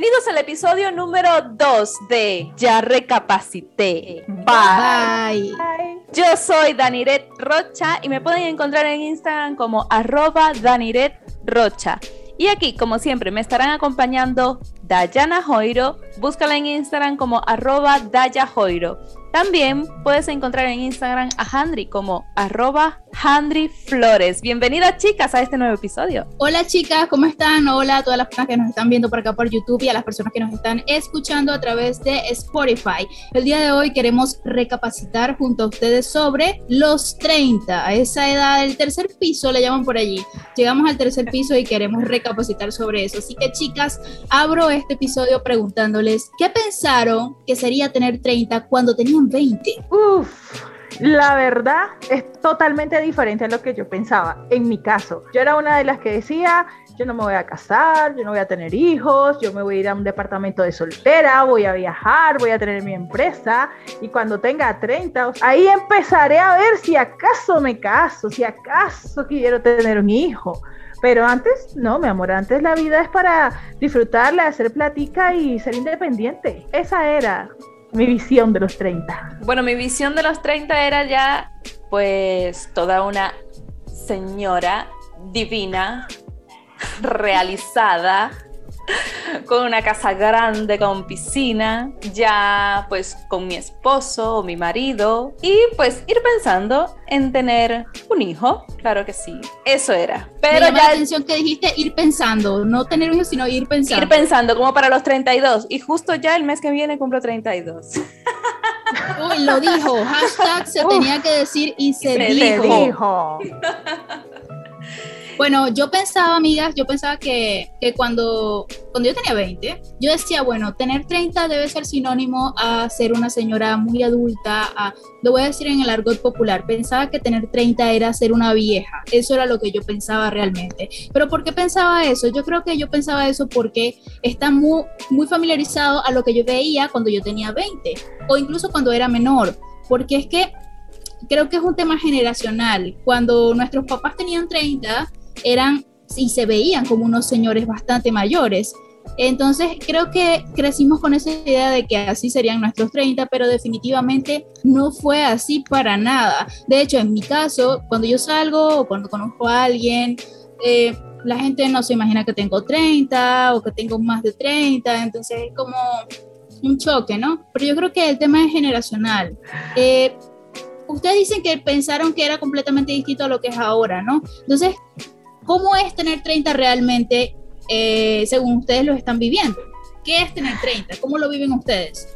Bienvenidos al episodio número 2 de Ya Recapacité. Bye. Yo soy Daniret Rocha y me pueden encontrar en Instagram como arroba Daniret Rocha. Y aquí, como siempre, me estarán acompañando Dayana Joiro. Búscala en Instagram como arroba Daya Joiro. También puedes encontrar en Instagram a Handry como arroba Handry Flores. Bienvenidas chicas a este nuevo episodio. Hola chicas, ¿cómo están? Hola a todas las personas que nos están viendo por acá por YouTube y a las personas que nos están escuchando a través de Spotify. El día de hoy queremos recapacitar junto a ustedes sobre los 30, a esa edad del tercer piso le llaman por allí. Llegamos al tercer piso y queremos recapacitar sobre eso. Así que chicas, abro este episodio preguntándoles, ¿qué pensaron que sería tener 30 cuando tenían 20. Uf, la verdad es totalmente diferente a lo que yo pensaba. En mi caso, yo era una de las que decía, yo no me voy a casar, yo no voy a tener hijos, yo me voy a ir a un departamento de soltera, voy a viajar, voy a tener mi empresa y cuando tenga 30, ahí empezaré a ver si acaso me caso, si acaso quiero tener un hijo. Pero antes, no, mi amor, antes la vida es para disfrutarla, hacer platica y ser independiente. Esa era mi visión de los 30. Bueno, mi visión de los 30 era ya, pues, toda una señora divina, realizada, con una casa grande, con piscina, ya pues con mi esposo o mi marido y pues ir pensando en tener un hijo, claro que sí, eso era. Pero ya la atención que dijiste ir pensando, no tener un hijo, sino ir pensando. Ir pensando como para los 32 y justo ya el mes que viene cumplo 32. Uy, lo dijo, hashtag se tenía que decir y se, dijo. Bueno, yo pensaba, amigas, yo pensaba que, que, cuando, cuando yo tenía 20, yo decía, bueno, tener 30 debe ser sinónimo a ser una señora muy adulta, a, lo voy a decir en el argot popular, pensaba que tener 30 era ser una vieja, eso era lo que yo pensaba realmente. Pero ¿por qué pensaba eso? Yo creo que yo pensaba eso porque está muy, muy familiarizado a lo que yo veía cuando yo tenía 20 o incluso cuando era menor, porque es que creo que es un tema generacional. Cuando nuestros papás tenían 30, eran y se veían como unos señores bastante mayores. Entonces creo que crecimos con esa idea de que así serían nuestros 30, pero definitivamente no fue así para nada. De hecho, en mi caso, cuando yo salgo o cuando conozco a alguien, eh, la gente no se imagina que tengo 30 o que tengo más de 30, entonces es como un choque, ¿no? Pero yo creo que el tema es generacional. Eh, ustedes dicen que pensaron que era completamente distinto a lo que es ahora, ¿no? Entonces, ¿Cómo es tener 30 realmente eh, según ustedes lo están viviendo? ¿Qué es tener 30? ¿Cómo lo viven ustedes?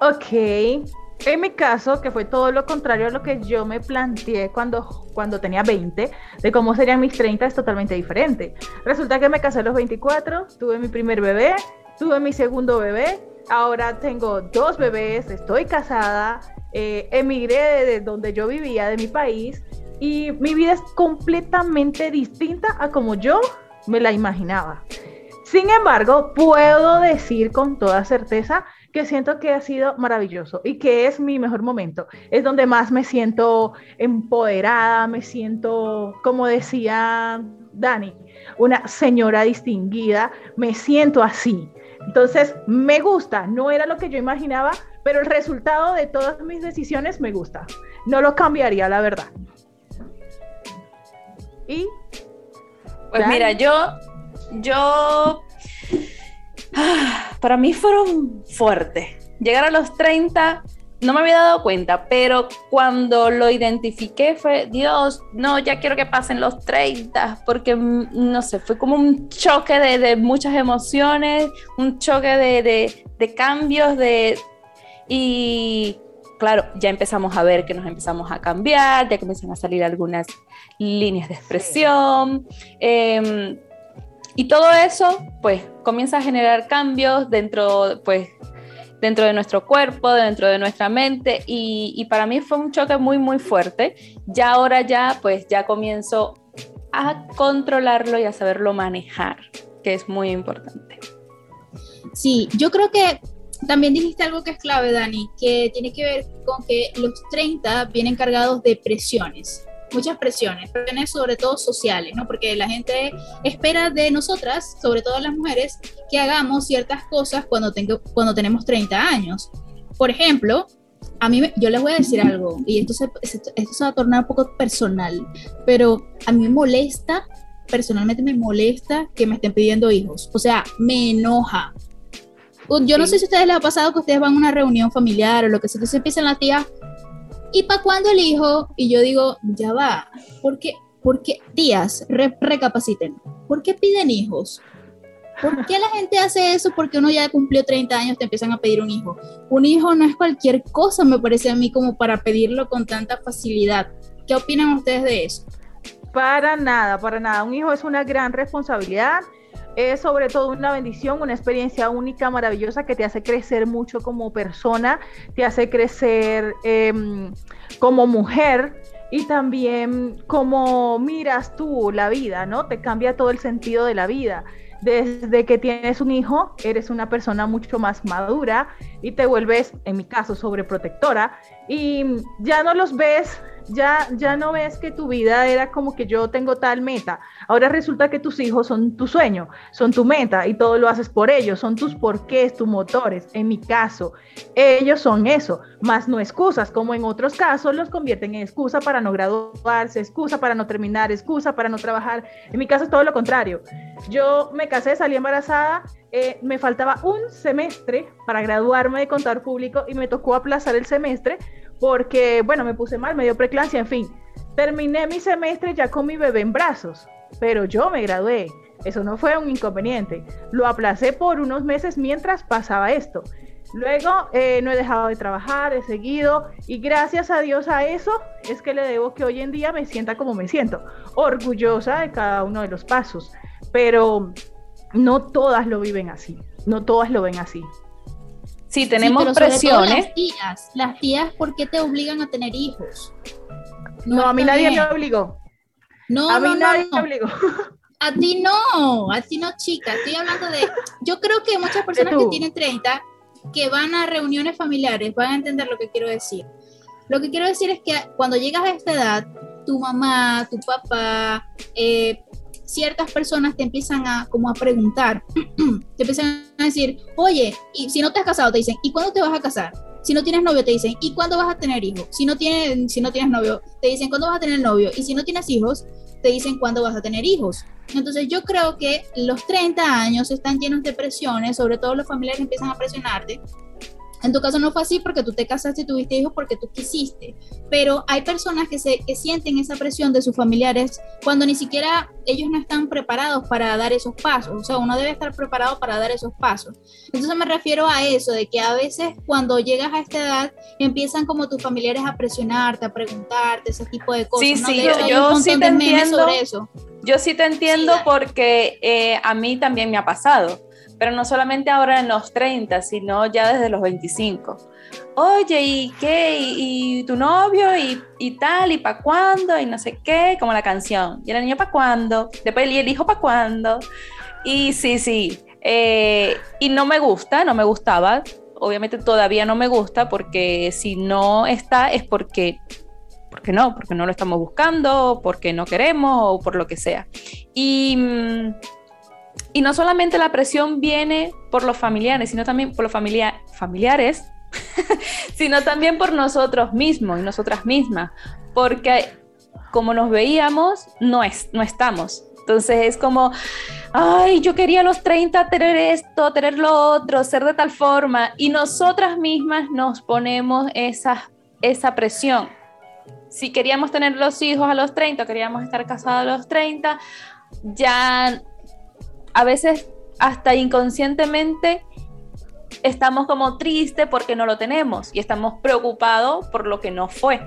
Ok, en mi caso, que fue todo lo contrario a lo que yo me planteé cuando, cuando tenía 20, de cómo serían mis 30 es totalmente diferente. Resulta que me casé a los 24, tuve mi primer bebé, tuve mi segundo bebé, ahora tengo dos bebés, estoy casada, eh, emigré de donde yo vivía, de mi país, y mi vida es completamente distinta a como yo me la imaginaba. Sin embargo, puedo decir con toda certeza que siento que ha sido maravilloso y que es mi mejor momento. Es donde más me siento empoderada, me siento, como decía Dani, una señora distinguida, me siento así. Entonces, me gusta, no era lo que yo imaginaba, pero el resultado de todas mis decisiones me gusta. No lo cambiaría, la verdad. Pues mira, yo, yo, para mí fueron fuertes. Llegar a los 30 no me había dado cuenta, pero cuando lo identifiqué fue, Dios, no, ya quiero que pasen los 30, porque, mm, no sé, fue como un choque de, muchas emociones, un choque de, de cambios, de... Y claro, ya empezamos a ver que nos empezamos a cambiar, ya comienzan a salir algunas líneas de expresión. Em, y todo eso, pues, comienza a generar cambios dentro, pues, dentro de nuestro cuerpo, dentro de nuestra mente. Y, y para mí fue un choque muy, muy fuerte. Ya ahora ya, pues, ya comienzo a controlarlo y a saberlo manejar, que es muy importante. Sí, yo creo que también dijiste algo que es clave, Dani, que tiene que ver con que los 30 vienen cargados de presiones. muchas presiones, presiones sobre todo sociales, ¿no? Porque la gente espera de nosotras, sobre todo las mujeres, que hagamos ciertas cosas cuando, tengo, cuando tenemos 30 años. Por ejemplo, a mí, yo les voy a decir algo, y esto se, esto se va a tornar un poco personal, pero a mí me molesta, personalmente me molesta que me estén pidiendo hijos. O sea, me enoja. Yo no sé si a ustedes les ha pasado que ustedes van a una reunión familiar o lo que sea, entonces empiezan la tía, ¿y para cuándo el hijo? Y yo digo, ya va, ¿por qué? Porque, tías, recapaciten, ¿por qué piden hijos? ¿Por qué la gente hace eso? Porque uno ya cumplió 30 años, te empiezan a pedir un hijo. Un hijo no es cualquier cosa, me parece a mí, como para pedirlo con tanta facilidad. ¿Qué opinan ustedes de eso? Para nada, para nada. Un hijo es una gran responsabilidad. Es sobre todo una bendición, una experiencia única, maravillosa, que te hace crecer mucho como persona, te hace crecer em, como mujer y también como miras tú la vida, ¿no? Te cambia todo el sentido de la vida desde que tienes un hijo, eres una persona mucho más madura y te vuelves, en mi caso, sobreprotectora y ya no los ves ya, ya no ves que tu vida era como que yo tengo tal meta. Ahora resulta que tus hijos son tu sueño, son tu meta y todo lo haces por ellos, son tus porqués, tus motores. En mi caso, ellos son eso, más no excusas, como en otros casos los convierten en excusa para no graduarse, excusa para no terminar, excusa para no trabajar. En mi caso es todo lo contrario. Yo me casé, salí embarazada. Eh, me faltaba un semestre para graduarme de contador público y me tocó aplazar el semestre porque, bueno, me puse mal, me dio preclancia, en fin. Terminé mi semestre ya con mi bebé en brazos, pero yo me gradué. Eso no fue un inconveniente. Lo aplacé por unos meses mientras pasaba esto. Luego eh, no he dejado de trabajar, he seguido y gracias a Dios a eso es que le debo que hoy en día me sienta como me siento, orgullosa de cada uno de los pasos, pero no todas lo viven así, no todas lo ven así. Sí, tenemos presiones. Las tías, las tías, ¿por qué te obligan a tener hijos? No, a mí nadie me obligó. No, a mí nadie me obligó. A ti no, a ti no, chica. Estoy hablando de. Yo creo que muchas personas que tienen 30 que van a reuniones familiares van a entender lo que quiero decir. Lo que quiero decir es que cuando llegas a esta edad, tu mamá, tu papá, eh, ciertas personas te empiezan a como a preguntar, te empiezan a decir, oye, y si no te has casado, te dicen, ¿y cuándo te vas a casar? Si no tienes novio, te dicen, ¿y cuándo vas a tener hijos? Si no si no tienes novio, te dicen, ¿cuándo vas a tener novio? Y si no tienes hijos, te dicen, ¿cuándo vas a tener hijos? Entonces yo creo que los 30 años están llenos de presiones, sobre todo los familiares empiezan a presionarte en tu caso no fue así porque tú te casaste y tuviste hijos porque tú quisiste, pero hay personas que, se, que sienten esa presión de sus familiares cuando ni siquiera ellos no están preparados para dar esos pasos, o sea, uno debe estar preparado para dar esos pasos. Entonces me refiero a eso, de que a veces cuando llegas a esta edad empiezan como tus familiares a presionarte, a preguntarte ese tipo de cosas. Sí, sí, yo, sí te entiendo. Sobre eso. Yo sí te entiendo porque eh, a mí también me ha pasado pero no solamente ahora en los 30, sino ya desde los 25. Oye, ¿y qué? ¿Y, tu novio? ¿Y, ¿Y, tal? ¿Y para cuándo? Y no sé qué, como la canción. ¿Y el niño para cuándo? Después, ¿y el hijo para cuándo? Y sí, sí. Eh, y no me gusta, no me gustaba. Obviamente todavía no me gusta porque si no está es porque porque no, porque no lo estamos buscando, porque no queremos o por lo que sea. Y mm, y no solamente la presión viene por los familiares, sino también por los familiares, sino también por nosotros mismos y nosotras mismas, porque como nos veíamos, no, es, no estamos. Entonces es como, ay, yo quería a los 30 tener esto, tener lo otro, ser de tal forma, y nosotras mismas nos ponemos esa, esa presión. Si queríamos tener los hijos a los 30, queríamos estar casados a los 30, ya a veces hasta inconscientemente estamos como tristes porque no lo tenemos y estamos preocupados por lo que no fue.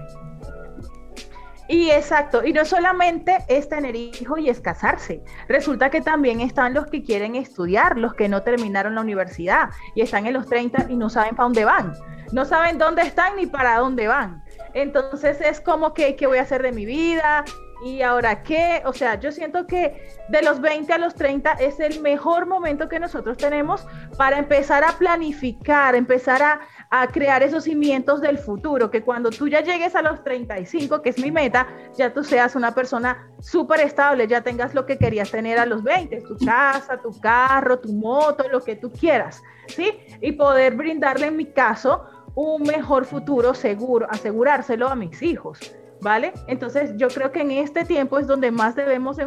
Y exacto, y no solamente es tener hijos y es casarse, resulta que también están los que quieren estudiar, los que no terminaron la universidad y están en los 30 y no saben para dónde van, no saben dónde están ni para dónde van. Entonces es como que, ¿qué voy a hacer de mi vida? Y ahora, ¿qué? O sea, yo siento que de los 20 a los 30 es el mejor momento que nosotros tenemos para empezar a planificar, empezar a, a crear esos cimientos del futuro, que cuando tú ya llegues a los 35, que es mi meta, ya tú seas una persona súper estable, ya tengas lo que querías tener a los 20, tu casa, tu carro, tu moto, lo que tú quieras, ¿sí? Y poder brindarle, en mi caso, un mejor futuro seguro, asegurárselo a mis hijos. ¿Vale? Entonces yo creo que en este tiempo es donde más debemos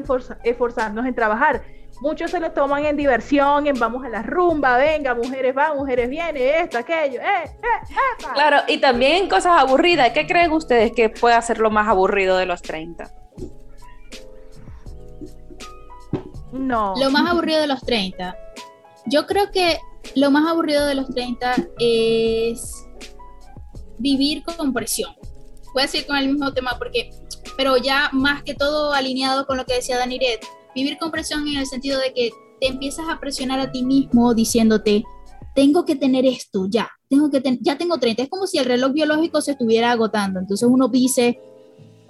esforzarnos en trabajar. Muchos se lo toman en diversión, en vamos a la rumba, venga, mujeres van, mujeres vienen, esto, aquello, eh, eh, Claro, y también cosas aburridas. ¿Qué creen ustedes que puede ser lo más aburrido de los 30? No. Lo más aburrido de los 30. Yo creo que lo más aburrido de los 30 es vivir con presión voy a seguir con el mismo tema porque, pero ya más que todo alineado con lo que decía Daniret, vivir con presión en el sentido de que te empiezas a presionar a ti mismo diciéndote, tengo que tener esto ya, tengo que ya tengo 30, es como si el reloj biológico se estuviera agotando, entonces uno dice,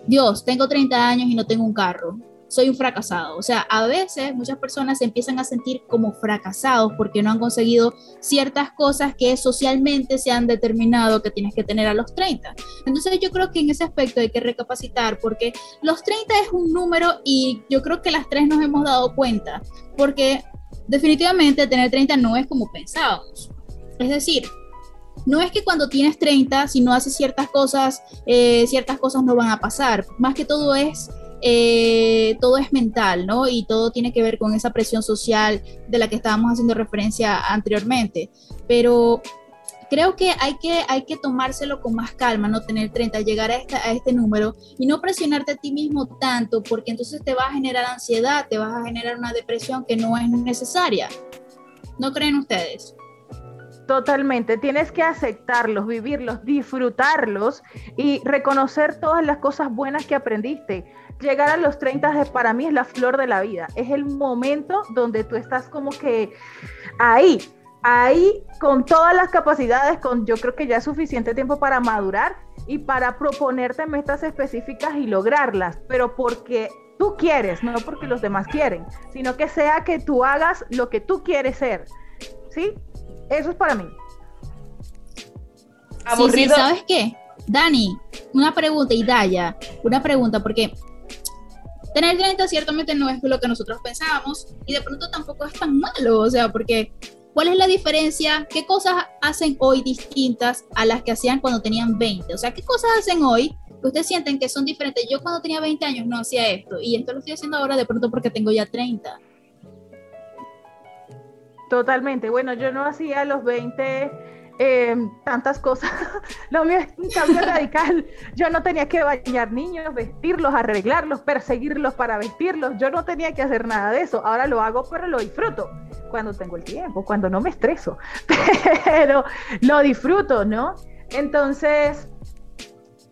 Dios, tengo 30 años y no tengo un carro, soy un fracasado. O sea, a veces muchas personas se empiezan a sentir como fracasados porque no han conseguido ciertas cosas que socialmente se han determinado que tienes que tener a los 30. Entonces yo creo que en ese aspecto hay que recapacitar porque los 30 es un número y yo creo que las tres nos hemos dado cuenta porque definitivamente tener 30 no es como pensábamos. Es decir, no es que cuando tienes 30, si no haces ciertas cosas, eh, ciertas cosas no van a pasar. Más que todo es eh, todo es mental, ¿no? Y todo tiene que ver con esa presión social de la que estábamos haciendo referencia anteriormente. Pero creo que hay que, hay que tomárselo con más calma, no tener 30, llegar a, a este número y no presionarte a ti mismo tanto, porque entonces te va a generar ansiedad, te vas a generar una depresión que no es necesaria. ¿No creen ustedes? Totalmente, tienes que aceptarlos, vivirlos, disfrutarlos y reconocer todas las cosas buenas que aprendiste llegar a los 30 para mí es la flor de la vida. Es el momento donde tú estás como que ahí, ahí con todas las capacidades, con yo creo que ya es suficiente tiempo para madurar y para proponerte metas específicas y lograrlas, pero porque tú quieres, no porque los demás quieren, sino que sea que tú hagas lo que tú quieres ser. ¿Sí? Eso es para mí. Sí, ¿sabes qué? Dani, una pregunta y Daya, una pregunta, porque tener 30 ciertamente no es lo que nosotros pensábamos y de pronto tampoco es tan malo, o sea, porque ¿cuál es la diferencia? ¿Qué cosas hacen hoy distintas a las que hacían cuando tenían 20? O sea, ¿qué cosas hacen hoy que ustedes sienten que son diferentes? Yo cuando tenía 20 años no hacía esto y esto lo estoy haciendo ahora de pronto porque tengo ya 30. Totalmente. Bueno, yo no hacía los 20 Em, tantas cosas. Lo mío es un cambio radical. Yo no tenía que bañar niños, vestirlos, arreglarlos, perseguirlos para vestirlos. Yo no tenía que hacer nada de eso. Ahora lo hago, pero lo disfruto cuando tengo el tiempo, cuando no me estreso. Pero lo disfruto, ¿no? Entonces,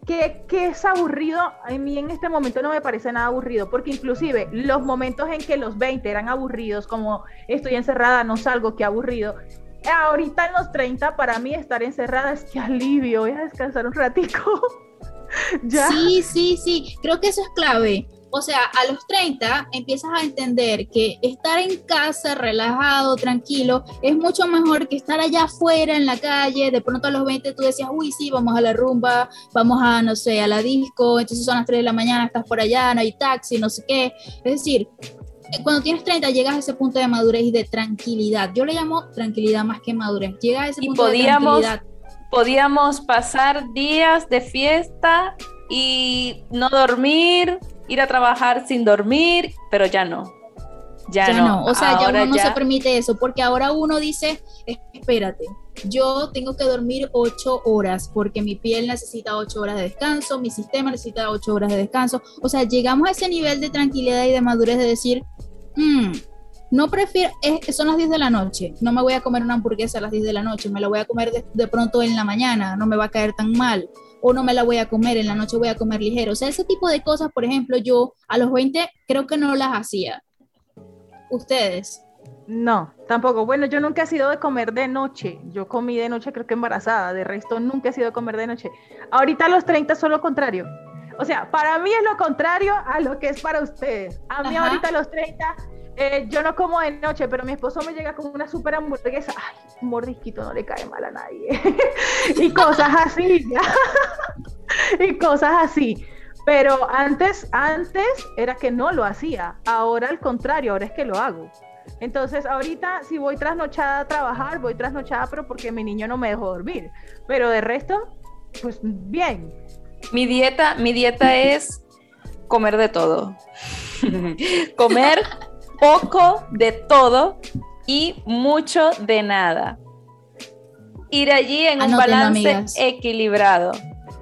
¿qué, ¿qué, es aburrido? A mí en este momento no me parece nada aburrido, porque inclusive los momentos en que los 20 eran aburridos, como estoy encerrada, no salgo, qué aburrido, ahorita en los 30 para mí estar encerrada es que alivio, voy a descansar un ratico. Sí, sí, sí, creo que eso es clave. O sea, a los 30 empiezas a entender que estar en casa relajado, tranquilo, es mucho mejor que estar allá afuera en la calle. De pronto a los 20 tú decías, uy, sí, vamos a la rumba, vamos a, no sé, a la disco, entonces son las 3 de la mañana, estás por allá, no hay taxi, no sé qué. Es decir, cuando tienes 30 llegas a ese punto de madurez y de tranquilidad. Yo le llamo tranquilidad más que madurez. Llega a ese punto de tranquilidad. Podíamos pasar días de fiesta y no dormir, ir a trabajar sin dormir, pero ya no. Ya, no. O sea, ya uno no se permite eso, porque ahora uno dice, espérate, yo tengo que dormir ocho horas porque mi piel necesita ocho horas de descanso, mi sistema necesita ocho horas de descanso. O sea, llegamos a ese nivel de tranquilidad y de madurez de decir, mm, no prefiero, son las 10 de la noche, no me voy a comer una hamburguesa a las 10 de la noche, me la voy a comer de, de, pronto en la mañana, no me va a caer tan mal, o no me la voy a comer, en la noche voy a comer ligero. O sea, ese tipo de cosas, por ejemplo, yo a los 20 creo que no las hacía. ¿Ustedes? No, tampoco. Bueno, yo nunca he sido de comer de noche. Yo comí de noche, creo que embarazada. De resto, nunca he sido de comer de noche. Ahorita a los 30 son lo contrario. O sea, para mí es lo contrario a lo que es para ustedes. A mí ahorita a los 30, eh, yo no como de noche, pero mi esposo me llega con una super hamburguesa. Ay, un mordisquito no le cae mal a nadie. y cosas así, y cosas así. Pero antes, antes era que no lo hacía. Ahora al contrario, ahora es que lo hago. Entonces, ahorita si voy trasnochada a trabajar, voy trasnochada, pero porque mi niño no me dejó dormir. Pero de resto, pues bien. Mi dieta, mi dieta es comer de todo. comer poco de todo y mucho de nada. Ir allí en un balance equilibrado,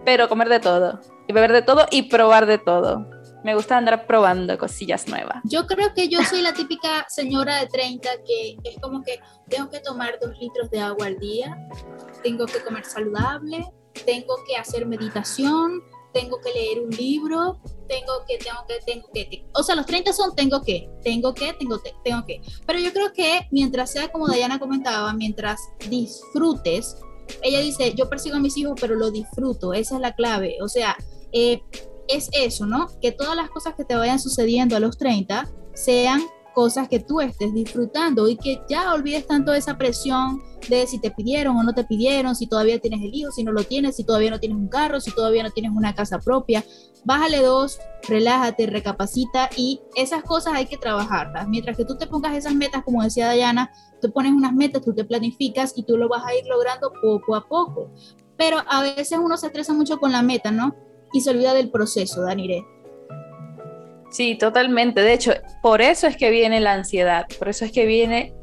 pero comer de todo. Y beber de todo y probar de todo. Me gusta andar probando cosillas nuevas. Yo creo que yo soy la típica señora de 30 que es como que tengo que tomar dos litros de agua al día, tengo que comer saludable, tengo que hacer meditación, tengo que leer un libro, tengo que, tengo que, tengo que, o sea, los 30 son tengo que, tengo que, tengo que, tengo que. Pero yo creo que mientras sea como Diana comentaba, mientras disfrutes, ella dice, yo persigo a mis hijos, pero lo disfruto, esa es la clave. O sea, eh, es eso, ¿no? Que todas las cosas que te vayan sucediendo a los 30 sean cosas que tú estés disfrutando y que ya olvides tanto esa presión de si te pidieron o no te pidieron, si todavía tienes el hijo, si no lo tienes, si todavía no tienes un carro, si todavía no tienes una casa propia. Bájale dos, relájate, recapacita y esas cosas hay que trabajarlas. Mientras que tú te pongas esas metas, como decía Dayana, tú pones unas metas, tú te planificas y tú lo vas a ir logrando poco a poco. Pero a veces uno se estresa mucho con la meta, ¿no? Y se olvida del proceso, Danire. Sí, totalmente. De hecho, por eso es que viene la ansiedad, por eso es que viene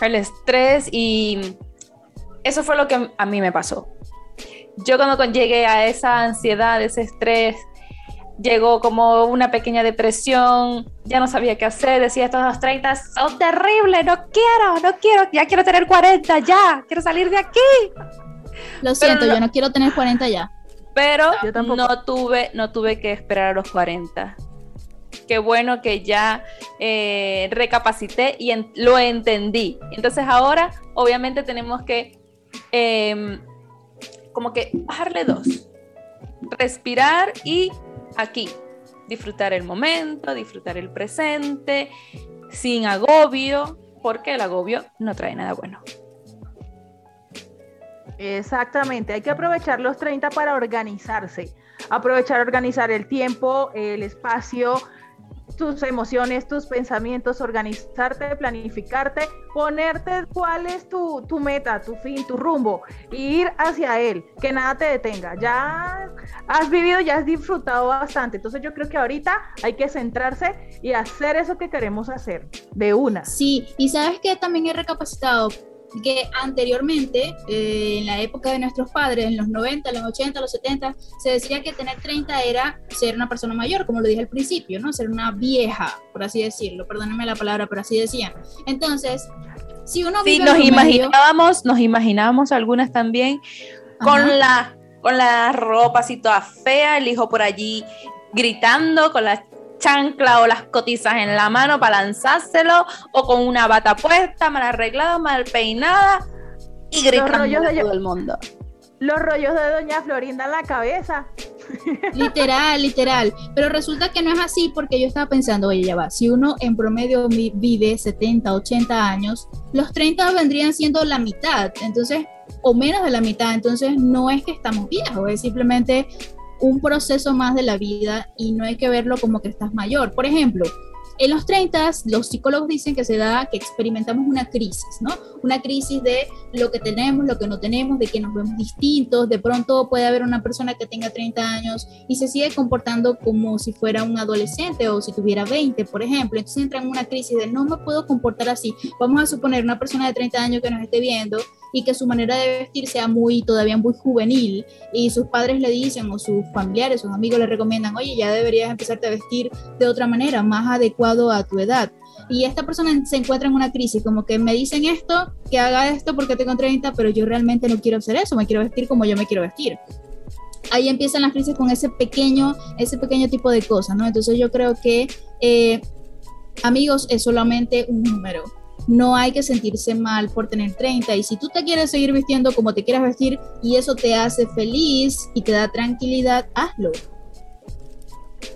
el estrés y eso fue lo que a mí me pasó. Yo cuando llegué a esa ansiedad, ese estrés, llegó como una pequeña depresión, ya no sabía qué hacer, decía estos dos 30 son terribles, no quiero, no quiero, ya quiero tener 40, ya, quiero salir de aquí. Lo siento, yo no quiero tener 40 ya. Pero no tuve, no tuve que esperar a los 40 qué bueno que ya eh, recapacité y lo entendí. Entonces ahora obviamente tenemos que em, como que bajarle dos, respirar y aquí, disfrutar el momento, disfrutar el presente, sin agobio, porque el agobio no trae nada bueno. Exactamente, hay que aprovechar los 30 para organizarse, aprovechar, organizar el tiempo, el espacio, tus emociones, tus pensamientos, organizarte, planificarte, ponerte cuál es tu, meta, tu fin, tu rumbo, ir hacia él, que nada te detenga. Ya has vivido, ya has disfrutado bastante. Entonces yo creo que ahorita hay que centrarse y hacer eso que queremos hacer de una. Sí, y sabes que también he recapacitado que anteriormente, eh, en la época de nuestros padres, en los 90, los 80, los 70, se decía que tener 30 era ser una persona mayor, como lo dije al principio, ¿no? Ser una vieja, por así decirlo, perdónenme la palabra, pero así decían. Entonces, si uno sí, nos imaginábamos, nos imaginábamos algunas también con la con la ropa así toda fea, el hijo por allí gritando con la chancla o las cotizas en la mano para lanzárselo, o con una bata puesta, mal arreglada, mal peinada, y gritando de todo el mundo. Los rollos de Doña Florinda en la cabeza. Literal, literal. Pero resulta que no es así porque yo estaba pensando, oye, ya va, si uno en promedio vive 70, 80 años, los 30 vendrían siendo la mitad, entonces, o menos de la mitad, entonces no es que estamos viejos, es simplemente un proceso más de la vida y no hay que verlo como que estás mayor. Por ejemplo, en los 30 los psicólogos dicen que se da que experimentamos una crisis, ¿no? Una crisis de lo que tenemos, lo que no tenemos, de que nos vemos distintos, de pronto puede haber una persona que tenga 30 años y se sigue comportando como si fuera un adolescente o si tuviera 20, por ejemplo, entonces entra en una crisis de no me puedo comportar así. Vamos a suponer una persona de 30 años que nos esté viendo y que su manera de vestir sea muy todavía muy juvenil y sus padres le dicen o sus familiares, sus amigos le recomiendan, oye, ya deberías empezarte a vestir de otra manera, más adecuado a tu edad. Y esta persona se encuentra en una crisis, como que me dicen esto, que haga esto porque tengo 30, pero yo realmente no quiero hacer eso, me quiero vestir como yo me quiero vestir. Ahí empiezan las crisis con ese pequeño, ese pequeño tipo de cosas, ¿no? Entonces yo creo que, eh, amigos, es solamente un número no hay que sentirse mal por tener 30 y si tú te quieres seguir vistiendo como te quieras vestir y eso te hace feliz y te da tranquilidad, hazlo.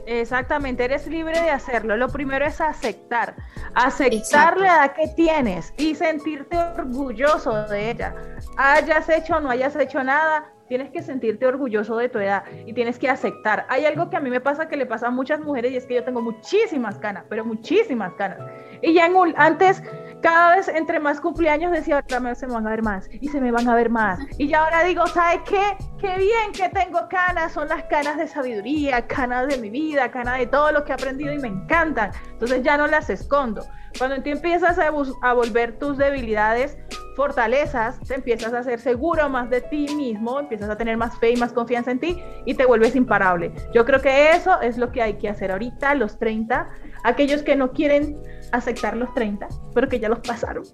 Exactamente, eres libre de hacerlo. Lo primero es aceptar, aceptar la edad que tienes y sentirte orgulloso de ella. Hayas hecho o no hayas hecho nada, tienes que sentirte orgulloso de tu edad y tienes que aceptar. Hay algo que a mí me pasa que le pasa a muchas mujeres y es que yo tengo muchísimas canas, pero muchísimas canas. Y ya en antes, cada vez entre más cumpleaños decía, otra se me van a ver más y se me van a ver más. Y ya ahora digo, ¿sabes qué? Qué bien que tengo canas, son las canas de sabiduría, canas de mi vida, canas de todo lo que he aprendido y me encantan. Entonces ya no las escondo. Cuando tú empiezas a, a volver tus debilidades fortalezas, te empiezas a ser seguro más de ti mismo, empiezas a tener más fe y más confianza en ti y te vuelves imparable. Yo creo que eso es lo que hay que hacer ahorita, los 30, aquellos que no quieren aceptar los 30, pero que ya los pasaron.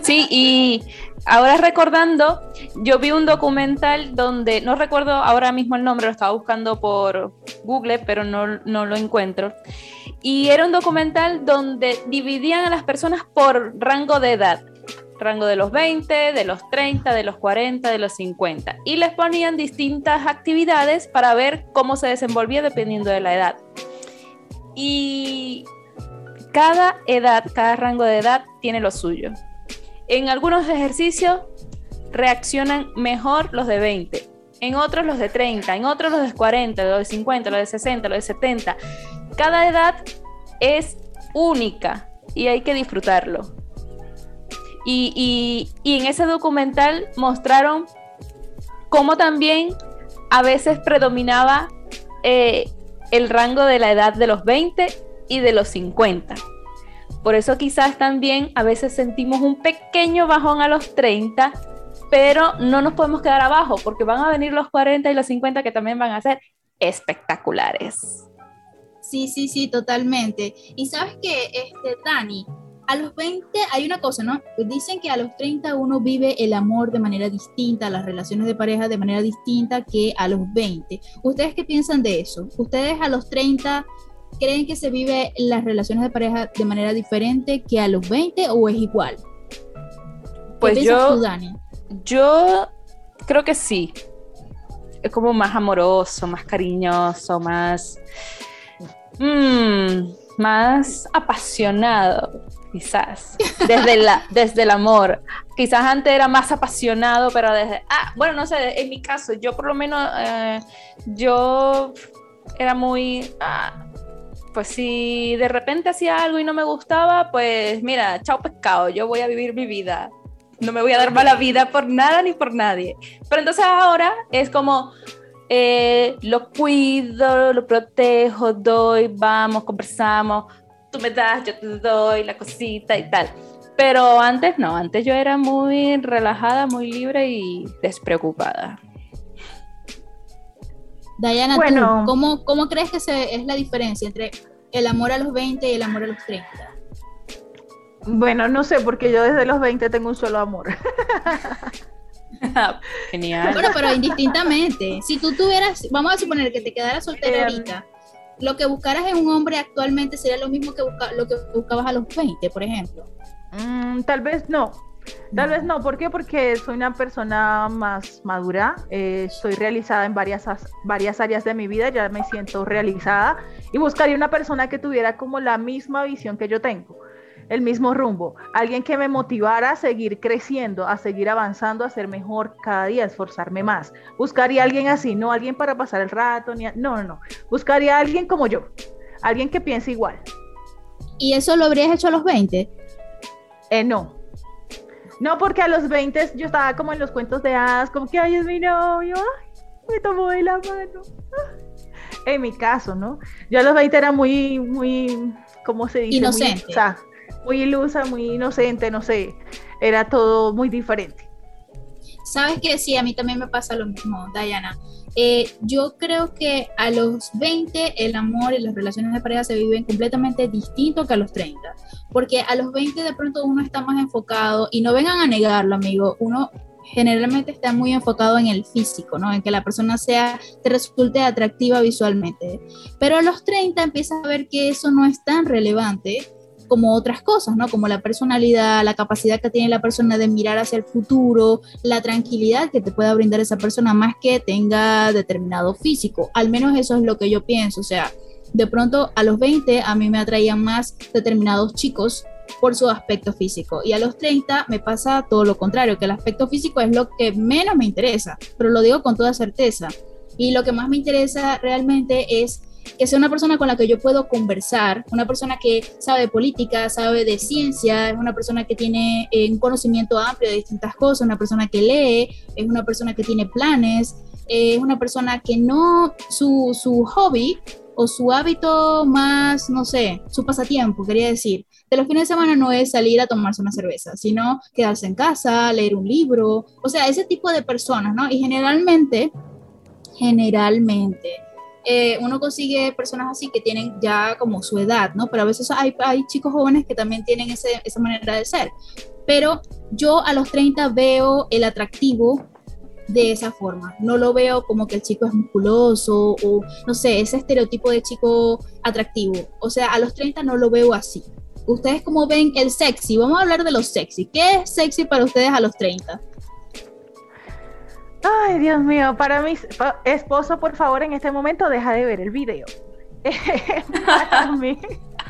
Sí, y ahora recordando, yo vi un documental donde, no recuerdo ahora mismo el nombre, lo estaba buscando por Google, pero no, no lo encuentro. Y era un documental donde dividían a las personas por rango de edad rango de los 20, de los 30, de los 40, de los 50. Y les ponían distintas actividades para ver cómo se desenvolvía dependiendo de la edad. Y cada edad, cada rango de edad tiene lo suyo. En algunos ejercicios reaccionan mejor los de 20, en otros los de 30, en otros los de 40, los de 50, los de 60, los de 70. Cada edad es única y hay que disfrutarlo. Y, en ese documental mostraron cómo también a veces predominaba eh, el rango de la edad de los 20 y de los 50. Por eso quizás también a veces sentimos un pequeño bajón a los 30, pero no nos podemos quedar abajo porque van a venir los 40 y los 50 que también van a ser espectaculares. Sí, sí, sí, totalmente. Y sabes que, este, Dani, a los 20 hay una cosa, ¿no? Dicen que a los 30 uno vive el amor de manera distinta, las relaciones de pareja de manera distinta que a los 20. ¿Ustedes qué piensan de eso? ¿Ustedes a los 30 creen que se vive las relaciones de pareja de manera diferente que a los 20 o es igual? Pues yo, yo creo que sí. Es como más amoroso, más cariñoso, más... Mmm, más apasionado quizás, desde, la, desde el amor. Quizás antes era más apasionado, pero desde, ah, bueno, no sé, en mi caso, yo por lo menos, eh, yo era muy, ah, pues si de repente hacía algo y no me gustaba, pues mira, chao pescado, yo voy a vivir mi vida. No me voy a dar mala vida por nada ni por nadie. Pero entonces ahora es como, eh, lo cuido, lo protejo, doy, vamos, conversamos, me das, yo te doy la cosita y tal. Pero antes no, antes yo era muy relajada, muy libre y despreocupada. Diana, bueno, ¿cómo, ¿cómo, crees que se, es la diferencia entre el amor a los 20 y el amor a los 30? Bueno, no sé, porque yo desde los 20 tengo un solo amor. Genial. Bueno, pero indistintamente, si tú tuvieras, vamos a suponer que te quedaras soltera ahorita lo que buscaras en un hombre actualmente sería lo mismo que lo que buscabas a los 20, por ejemplo. Mm, tal vez no. Tal vez no, ¿por qué? Porque soy una persona más madura, eh, estoy realizada en varias, varias áreas de mi vida, ya me siento realizada y buscaría una persona que tuviera como la misma visión que yo tengo el mismo rumbo, alguien que me motivara a seguir creciendo, a seguir avanzando, a ser mejor cada día, a esforzarme más. Buscaría a alguien así, no alguien para pasar el rato, ni no, no, no. Buscaría a alguien como yo, alguien que piense igual. ¿Y eso lo habrías hecho a los 20? Eh, no. No, porque a los 20 yo estaba como en los cuentos de hadas, como que, ay, es mi novio, me tomó de la mano. En mi caso, ¿no? Yo a los 20 era muy, muy, ¿cómo se dice? Inocente muy ilusa, muy inocente, no sé, era todo muy diferente. Sabes que sí, a mí también me pasa lo mismo, Diana. Eh, yo creo que a los 20 el amor y las relaciones de pareja se viven completamente distinto que a los 30, porque a los 20 de pronto uno está más enfocado y no vengan a negarlo, amigo, uno generalmente está muy enfocado en el físico, ¿no? En que la persona sea, te resulte atractiva visualmente. Pero a los 30 empiezas a ver que eso no es tan relevante como otras cosas, ¿no? Como la personalidad, la capacidad que tiene la persona de mirar hacia el futuro, la tranquilidad que te pueda brindar esa persona más que tenga determinado físico. Al menos eso es lo que yo pienso, o sea, de pronto a los 20 a mí me atraían más determinados chicos por su aspecto físico. Y a los 30 me pasa todo lo contrario, que el aspecto físico es lo que menos me interesa, pero lo digo con toda certeza. Y lo que más me interesa realmente es que sea una persona con la que yo puedo conversar, una persona que sabe de política, sabe de ciencia, es una persona que tiene eh, un conocimiento amplio de distintas cosas, una persona que lee, es una persona que tiene planes, es una persona que no, su, su hobby o su hábito más, no sé, su pasatiempo, quería decir, de los fines de semana no es salir a tomarse una cerveza, sino quedarse en casa, leer un libro, o sea, ese tipo de personas, ¿no? Y generalmente, generalmente, eh, uno consigue personas así que tienen ya como su edad, ¿no? Pero a veces hay, hay chicos jóvenes que también tienen ese, esa manera de ser. Pero yo a los 30 veo el atractivo de esa forma. No lo veo como que el chico es musculoso o, no sé, ese estereotipo de chico atractivo. O sea, a los 30 no lo veo así. ¿Ustedes cómo ven el sexy? Vamos a hablar de lo sexy. ¿Qué es sexy para ustedes a los 30? Ay, Dios mío, para mi esposo, por favor, en este momento deja de ver el video. para mí.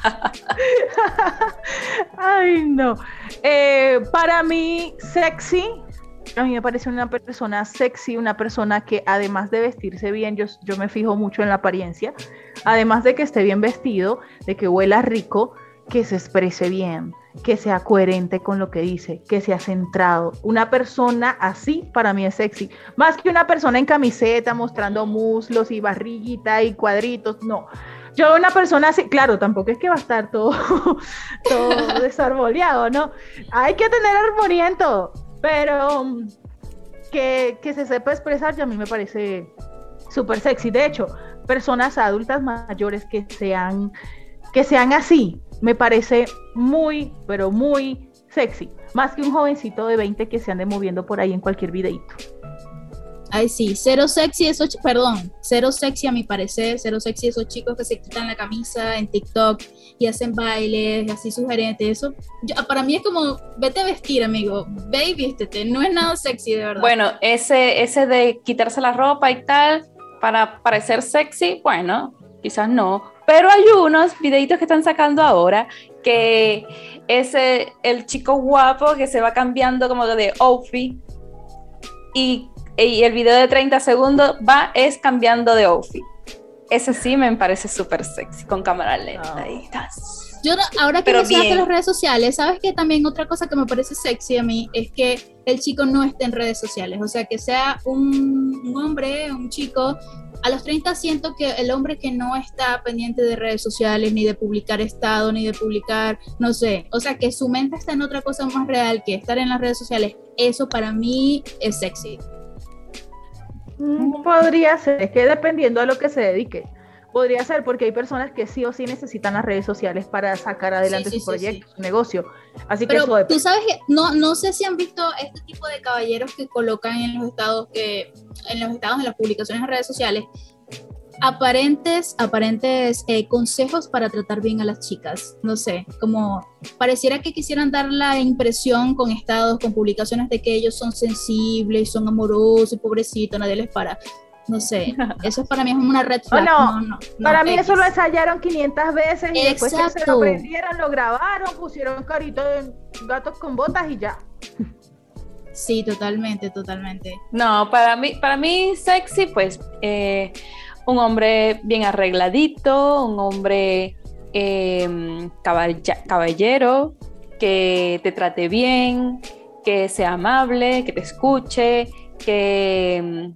Ay, no. Eh, para mí, sexy, a mí me parece una persona sexy, una persona que además de vestirse bien, yo, yo me fijo mucho en la apariencia, además de que esté bien vestido, de que huela rico, que se exprese bien, que sea coherente con lo que dice, que sea centrado. Una persona así para mí es sexy. Más que una persona en camiseta mostrando muslos y barriguita y cuadritos, no. Yo una persona así, claro, tampoco es que va a estar todo, todo ¿no? Hay que tener armonía en todo, pero que, que se sepa expresar, ya a mí me parece súper sexy. De hecho, personas adultas mayores que sean, que sean así, me parece muy, pero muy sexy. Más que un jovencito de 20 que se ande moviendo por ahí en cualquier videito. Ay, sí, cero sexy esos, perdón, cero sexy a mi parecer, cero sexy esos chicos que se quitan la camisa en TikTok y hacen bailes así sugerentes, eso, para mí es como, vete a vestir, amigo, ve y vístete, no es nada sexy, de verdad. Bueno, ese, ese de quitarse la ropa y tal, para parecer sexy, bueno, quizás no, pero hay unos videitos que están sacando ahora que es el chico guapo que se va cambiando como de outfit y, y el video de 30 segundos va es cambiando de outfit. Ese sí me parece súper sexy, con cámara lenta y estás. Yo ahora que mencionaste las redes sociales, sabes que también otra cosa que me parece sexy a mí es que el chico no esté en redes sociales, o sea, que sea un, un hombre, un chico a los 30 siento que el hombre que no está pendiente de redes sociales, ni de publicar estado, ni de publicar, no sé, o sea, que su mente está en otra cosa más real que estar en las redes sociales, eso para mí es sexy. Podría ser, es que dependiendo a lo que se dedique. Podría ser porque hay personas que sí o sí necesitan las redes sociales para sacar adelante su proyecto, su negocio. Así que eso tú sabes que no, no sé si han visto este tipo de caballeros que colocan en los estados que en los estados en las publicaciones en redes sociales aparentes aparentes eh, consejos para tratar bien a las chicas. No sé, como pareciera que quisieran dar la impresión con estados, con publicaciones de que ellos son sensibles, son amorosos y pobrecitos, nadie les para. No sé, eso para mí es una red flag. no, no, para mí eso lo ensayaron 500 veces y después que se lo aprendieron, lo grabaron, pusieron carito de gatos con botas y ya. Sí, totalmente, totalmente. No, para mí, para mí sexy, pues eh, un hombre bien arregladito, un hombre em, caballero, que te trate bien, que sea amable, que te escuche, que em,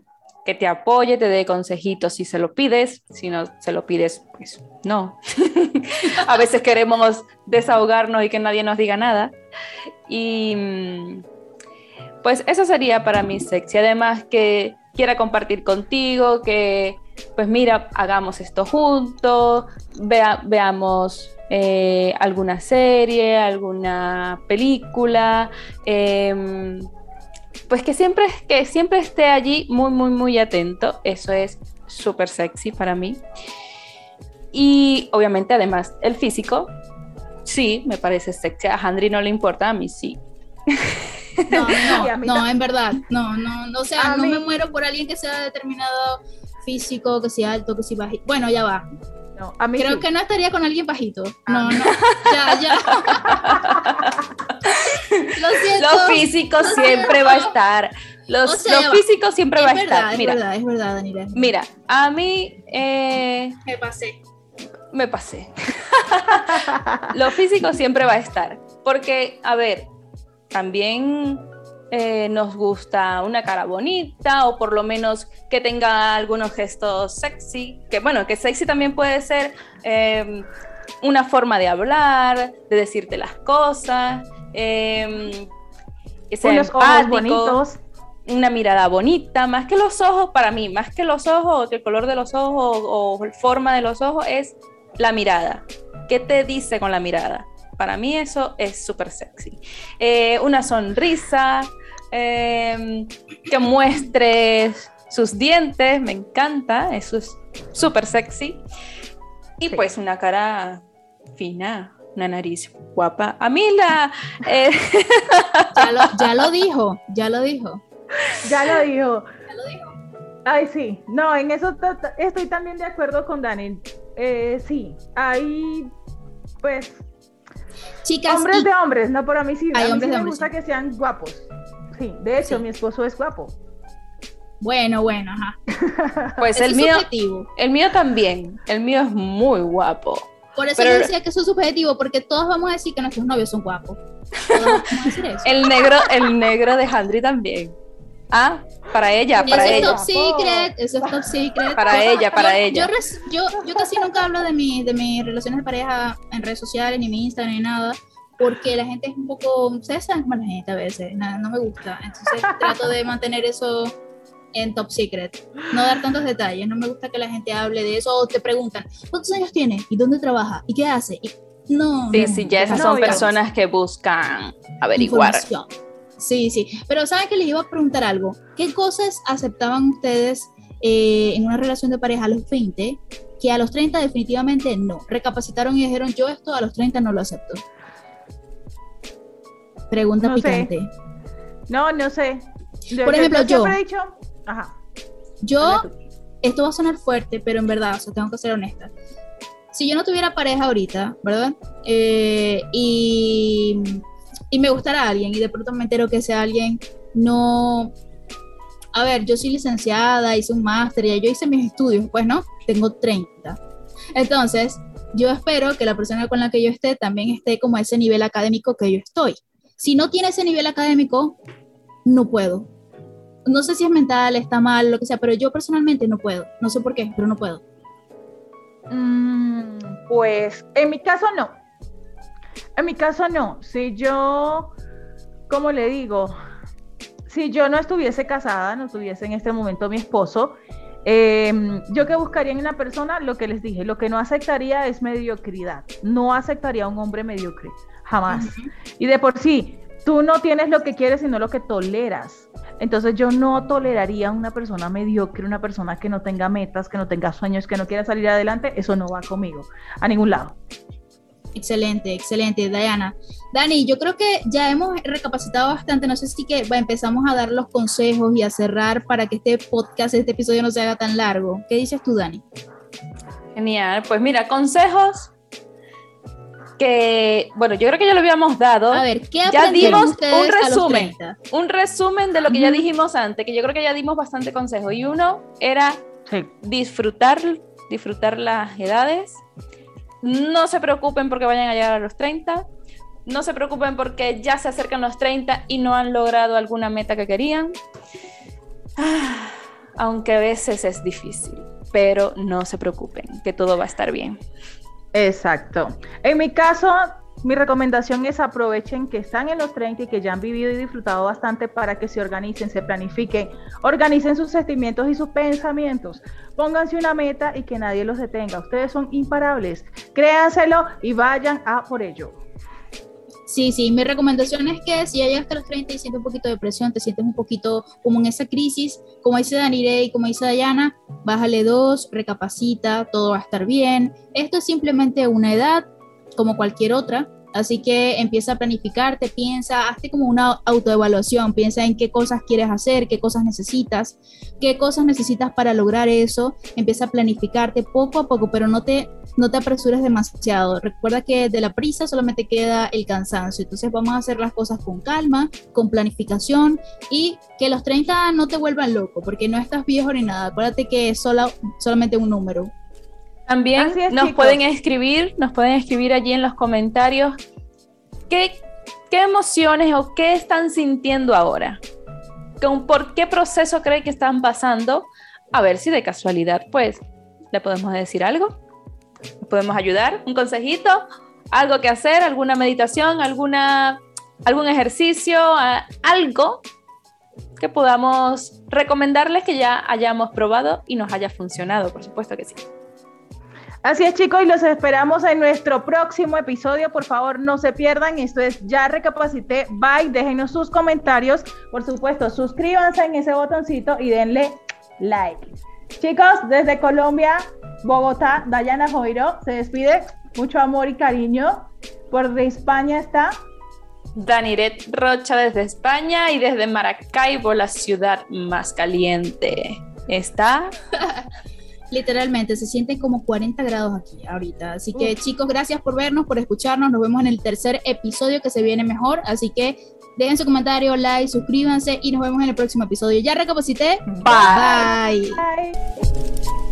te apoye, te dé consejitos si se lo pides, si no se lo pides, pues no. a veces queremos desahogarnos y que nadie nos diga nada. Y mm, pues eso sería para mí sexy. Además que quiera compartir contigo, que pues mira, hagamos esto juntos, veamos eh, alguna serie, alguna película. Em, pues que siempre, que siempre esté allí muy, muy, muy atento. Eso es súper sexy para mí. Y obviamente además el físico, sí, me parece sexy. A Handry no le importa, a mí sí. No, no, no, en verdad, no, no, no, o sea, A no me muero por alguien que sea determinado físico, que sea alto, que sea bajito. Bueno, ya va. No, a mí Creo sí. que no estaría con alguien bajito. Ah. No, no. Ya, ya. Lo siento. Lo físico lo siempre siento. va a estar. Los, O sea, lo físico siempre es va a verdad, estar. es Mira, verdad, es verdad, Daniela. mira, a mí eh, Me pasé. me pasé. lo físico siempre va a estar. Porque, a ver, también eh, nos gusta una cara bonita o por lo menos que tenga algunos gestos sexy. Que bueno, que sexy también puede ser eh, una forma de hablar, de decirte las cosas. Eh, que sea Unos ojos bonitos. una mirada bonita, más que los ojos, para mí, más que los ojos, que el color de los ojos o, o forma de los ojos, es la mirada. ¿Qué te dice con la mirada? Para mí eso es súper sexy. Eh, una sonrisa, eh, que muestres sus dientes, me encanta, eso es súper sexy. Y Sí. pues una cara fina, una nariz guapa. A mí la... eh, Ya lo, ya lo dijo, ya lo dijo. Ya lo dijo. Ya lo dijo. Ay, sí. No, en eso estoy también de acuerdo con Dani. Eh, sí, hay, pues, Chicas, hombres y- de hombres, no, pero a mí sí, Hay a mí hombres sí de me hombres, gusta sí. que sean guapos. Sí, de hecho, Sí. mi esposo es guapo. bueno, bueno, ajá. pues el es mío... subjetivo. El mío también. El mío es muy guapo. Por eso Pero- yo decía que eso es subjetivo, porque todos vamos a decir que nuestros novios son guapos. Todos vamos a decir eso. El negro, el negro de Handry también. Ah, para ella, para eso es ella. top secret, eso es top secret. Para ella, para yo, ella. Yo, casi nunca hablo de, mi, de mis relaciones de pareja en redes sociales, ni mi Instagram, ni nada, porque la gente es un poco, ustedes saben la gente a veces, no me gusta. Entonces trato de mantener eso en top secret, no dar tantos detalles, no me gusta que la gente hable de eso o te preguntan, ¿cuántos años tiene? ¿Y dónde trabaja? ¿Y qué hace? Y, no. Sí, no, sí, ya esas No, son digamos. personas que buscan averiguar. Sí, sí. Pero ¿saben que les iba a preguntar algo? ¿Qué cosas aceptaban ustedes eh, en una relación de pareja a los 20 que a los 30 definitivamente no? Recapacitaron y dijeron, yo esto a los 30 no lo acepto. Pregunta No sé. picante. No, no sé. Yo- Por ejemplo, yo. siempre he dicho, ajá. Yo, esto va a sonar fuerte, pero en verdad, o sea, tengo que ser honesta. Si yo no tuviera pareja ahorita, ¿verdad? Eh, y, y me gustara alguien y de pronto me entero que ese alguien no... A ver, yo soy licenciada, hice un máster, ya yo hice mis estudios, pues no, tengo 30. Entonces, yo espero que la persona con la que yo esté también esté como a ese nivel académico que yo estoy. Si no tiene ese nivel académico, no puedo no sé si es mental, está mal, lo que sea, pero yo personalmente no puedo. No sé por qué, pero no puedo. Mm, pues en mi caso no. En mi caso no. Si yo, como le digo, si yo no estuviese casada, no tuviese en este momento mi esposo, eh, yo que buscaría en una persona, lo que les dije, lo que no aceptaría es mediocridad. No aceptaría a un hombre mediocre, jamás. Y de por sí, tú no tienes lo que quieres, sino lo que toleras. Entonces yo no toleraría a una persona mediocre, una persona que no tenga metas, que no tenga sueños, que no quiera salir adelante. Eso no va conmigo, a ningún lado. Excelente, excelente, Diana. Dani, yo creo que ya hemos recapacitado bastante. No sé si que va, empezamos a dar los consejos y a cerrar para que este podcast, este episodio no se haga tan largo. ¿Qué dices tú, Dani? Genial. Pues mira, consejos que, bueno, yo creo que ya lo habíamos dado. A ver, ¿qué Ya dimos un resumen. 30? Un resumen de lo que ya dijimos antes, que yo creo que ya dimos bastante consejo. Y uno era Sí. disfrutar, disfrutar las edades. No se preocupen porque vayan a llegar a los 30. No se preocupen porque ya se acercan los 30 y no han logrado alguna meta que querían. Ah, aunque a veces es difícil, pero no se preocupen, que todo va a estar bien. Exacto. En mi caso, mi recomendación es aprovechen que están en los 30 y que ya han vivido y disfrutado bastante para que se organicen, se planifiquen, organicen sus sentimientos y sus pensamientos. Pónganse una meta y que nadie los detenga. Ustedes son imparables. Créanselo y vayan a por ello. Sí, sí, mi recomendación es que si ya llegaste a los 30 y sientes un poquito de presión, te sientes un poquito como en esa crisis, como dice Dani Rey, como dice Dayana, bájale dos, recapacita, todo va a estar bien. Esto es simplemente una edad como cualquier otra, Así que empieza a planificarte, piensa, hazte como una autoevaluación, piensa en qué cosas quieres hacer, qué cosas necesitas, qué cosas necesitas para lograr eso, empieza a planificarte poco a poco, pero no te, no te apresures demasiado. Recuerda que de la prisa solamente queda el cansancio, entonces vamos a hacer las cosas con calma, con planificación y que los 30 no te vuelvan loco, porque no estás viejo ni nada, acuérdate que es solo, solamente un número. También nos pueden escribir, nos pueden escribir allí en los comentarios qué, qué emociones o qué están sintiendo ahora. Con, ¿Por qué proceso creen que están pasando? A ver si de casualidad, pues, le podemos decir algo. podemos ayudar? ¿Un consejito? ¿Algo que hacer? ¿Alguna meditación? ¿Alguna, ¿Algún ejercicio? ¿Algo que podamos recomendarles que ya hayamos probado y nos haya funcionado? Por supuesto que sí. Así es, chicos, y los esperamos en nuestro próximo episodio. Por favor, no se pierdan. Esto es Ya Recapacité. Bye. Déjenos sus comentarios. Por supuesto, suscríbanse en ese botoncito y denle like. Chicos, desde Colombia, Bogotá, Dayana Joiro se despide. Mucho amor y cariño. Por de España está. Daniret Rocha desde España y desde Maracaibo, la ciudad más caliente. Está. Literalmente, se sienten como 40 grados aquí ahorita. Así que chicos, gracias por vernos, por escucharnos. Nos vemos en el tercer episodio que se viene mejor. Así que dejen su comentario, like, suscríbanse y nos vemos en el próximo episodio. Ya recapacité. Bye. Bye.